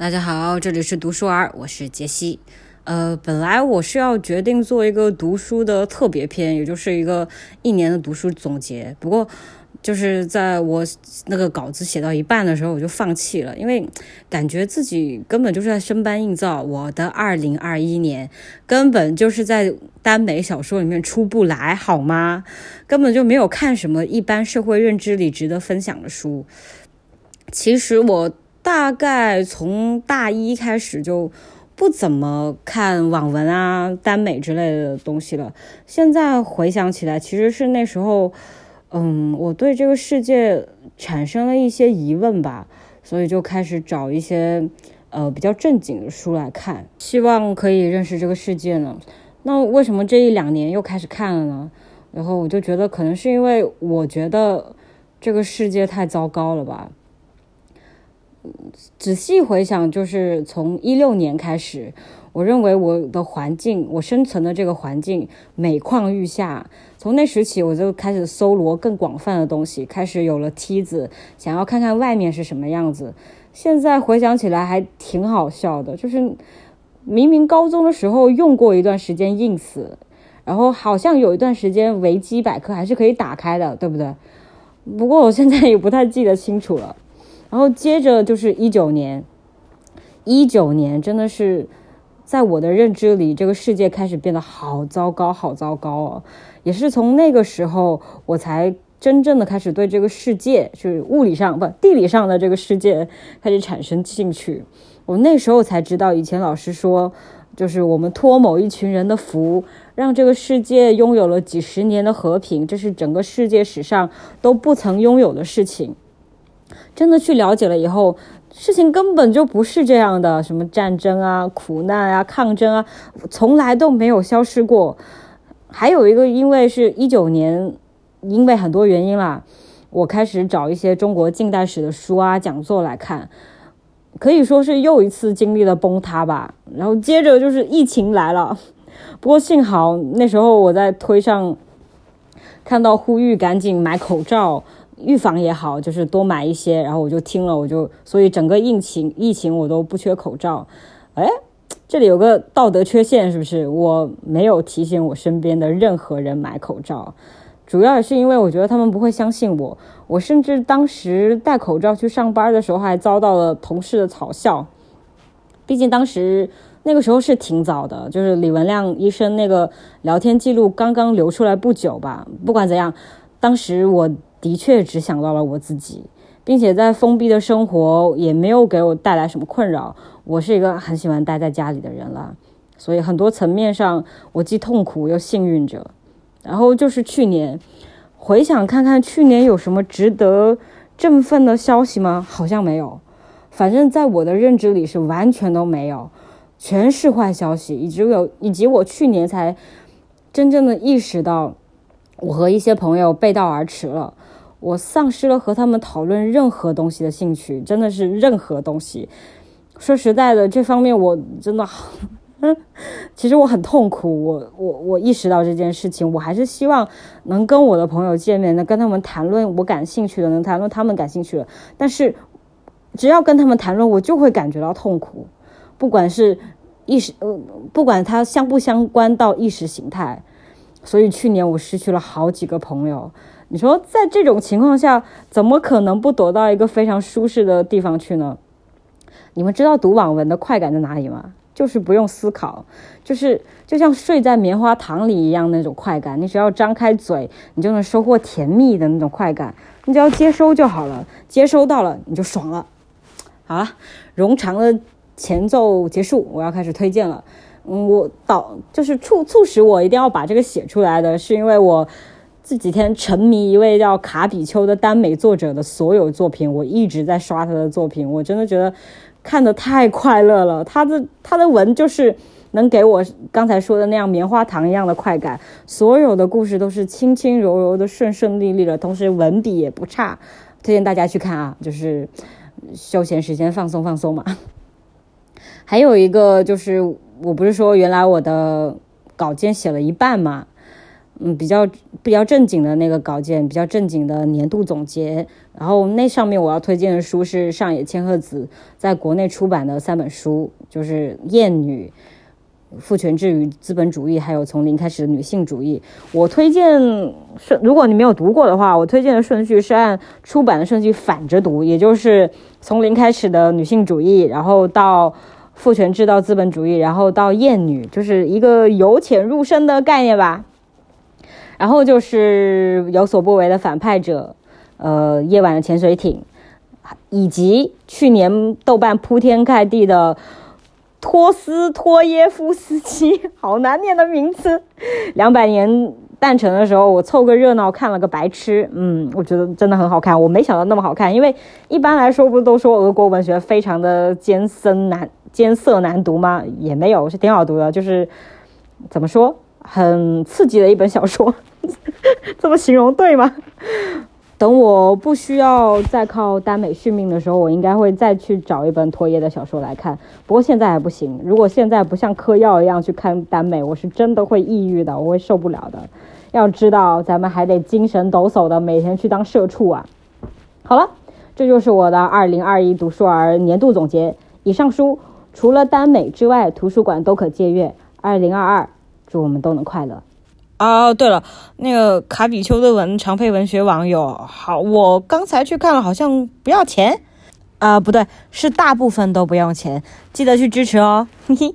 大家好，这里是读书儿，我是杰西。呃，本来我是要决定做一个读书的特别篇，也就是一个一年的读书总结。不过，就是在我那个稿子写到一半的时候，我就放弃了，因为感觉自己根本就是在生搬硬造。我的二零二一年根本就是在耽美小说里面出不来，好吗？根本就没有看什么一般社会认知里值得分享的书。其实我。大概从大一开始就不怎么看网文啊、耽美之类的东西了。现在回想起来，其实是那时候，嗯，我对这个世界产生了一些疑问吧，所以就开始找一些呃比较正经的书来看，希望可以认识这个世界呢。那为什么这一两年又开始看了呢？然后我就觉得，可能是因为我觉得这个世界太糟糕了吧。仔细回想，就是从一六年开始，我认为我的环境，我生存的这个环境每况愈下。从那时起，我就开始搜罗更广泛的东西，开始有了梯子，想要看看外面是什么样子。现在回想起来还挺好笑的，就是明明高中的时候用过一段时间 ins，然后好像有一段时间维基百科还是可以打开的，对不对？不过我现在也不太记得清楚了。然后接着就是一九年，一九年真的是在我的认知里，这个世界开始变得好糟糕，好糟糕哦。也是从那个时候，我才真正的开始对这个世界，就是物理上不地理上的这个世界开始产生兴趣。我那时候才知道，以前老师说，就是我们托某一群人的福，让这个世界拥有了几十年的和平，这是整个世界史上都不曾拥有的事情。真的去了解了以后，事情根本就不是这样的。什么战争啊、苦难啊、抗争啊，从来都没有消失过。还有一个，因为是一九年，因为很多原因啦，我开始找一些中国近代史的书啊、讲座来看，可以说是又一次经历了崩塌吧。然后接着就是疫情来了，不过幸好那时候我在推上看到呼吁赶紧买口罩。预防也好，就是多买一些，然后我就听了，我就所以整个疫情疫情我都不缺口罩。哎，这里有个道德缺陷，是不是？我没有提醒我身边的任何人买口罩，主要也是因为我觉得他们不会相信我。我甚至当时戴口罩去上班的时候，还遭到了同事的嘲笑。毕竟当时那个时候是挺早的，就是李文亮医生那个聊天记录刚刚流出来不久吧。不管怎样，当时我。的确只想到了我自己，并且在封闭的生活也没有给我带来什么困扰。我是一个很喜欢待在家里的人了，所以很多层面上我既痛苦又幸运着。然后就是去年，回想看看去年有什么值得振奋的消息吗？好像没有，反正在我的认知里是完全都没有，全是坏消息。以及有以及我去年才真正的意识到，我和一些朋友背道而驰了。我丧失了和他们讨论任何东西的兴趣，真的是任何东西。说实在的，这方面我真的，其实我很痛苦。我我我意识到这件事情，我还是希望能跟我的朋友见面，能跟他们谈论我感兴趣的，能谈论他们感兴趣的。但是，只要跟他们谈论，我就会感觉到痛苦，不管是意识呃，不管它相不相关到意识形态。所以去年我失去了好几个朋友。你说在这种情况下，怎么可能不躲到一个非常舒适的地方去呢？你们知道读网文的快感在哪里吗？就是不用思考，就是就像睡在棉花糖里一样那种快感。你只要张开嘴，你就能收获甜蜜的那种快感。你只要接收就好了，接收到了你就爽了。好了，冗长的前奏结束，我要开始推荐了。嗯，我导就是促促使我一定要把这个写出来的是因为我。这几天沉迷一位叫卡比丘的耽美作者的所有作品，我一直在刷他的作品，我真的觉得看的太快乐了。他的他的文就是能给我刚才说的那样棉花糖一样的快感，所有的故事都是轻轻柔柔的、顺顺利利的，同时文笔也不差，推荐大家去看啊，就是休闲时间放松放松嘛。还有一个就是，我不是说原来我的稿件写了一半嘛。嗯，比较比较正经的那个稿件，比较正经的年度总结。然后那上面我要推荐的书是上野千鹤子在国内出版的三本书，就是《厌女》。父权制与资本主义，还有从零开始的女性主义。我推荐顺，如果你没有读过的话，我推荐的顺序是按出版的顺序反着读，也就是从零开始的女性主义，然后到父权制到资本主义，然后到厌女，就是一个由浅入深的概念吧。然后就是有所不为的反派者，呃，夜晚的潜水艇，以及去年豆瓣铺天盖地的。托斯托耶夫斯基，好难念的名字。两百年诞辰的时候，我凑个热闹看了个白痴。嗯，我觉得真的很好看。我没想到那么好看，因为一般来说不都说俄国文学非常的艰深难艰涩难读吗？也没有，是挺好读的。就是怎么说，很刺激的一本小说。这么形容对吗？等我不需要再靠耽美续命的时候，我应该会再去找一本托耶的小说来看。不过现在还不行，如果现在不像嗑药一样去看耽美，我是真的会抑郁的，我会受不了的。要知道，咱们还得精神抖擞的每天去当社畜啊。好了，这就是我的二零二一读书儿年度总结。以上书除了耽美之外，图书馆都可借阅。二零二二，祝我们都能快乐。哦，对了，那个卡比丘的文常配文学网友，好，我刚才去看了，好像不要钱，啊，不对，是大部分都不用钱，记得去支持哦，嘿嘿。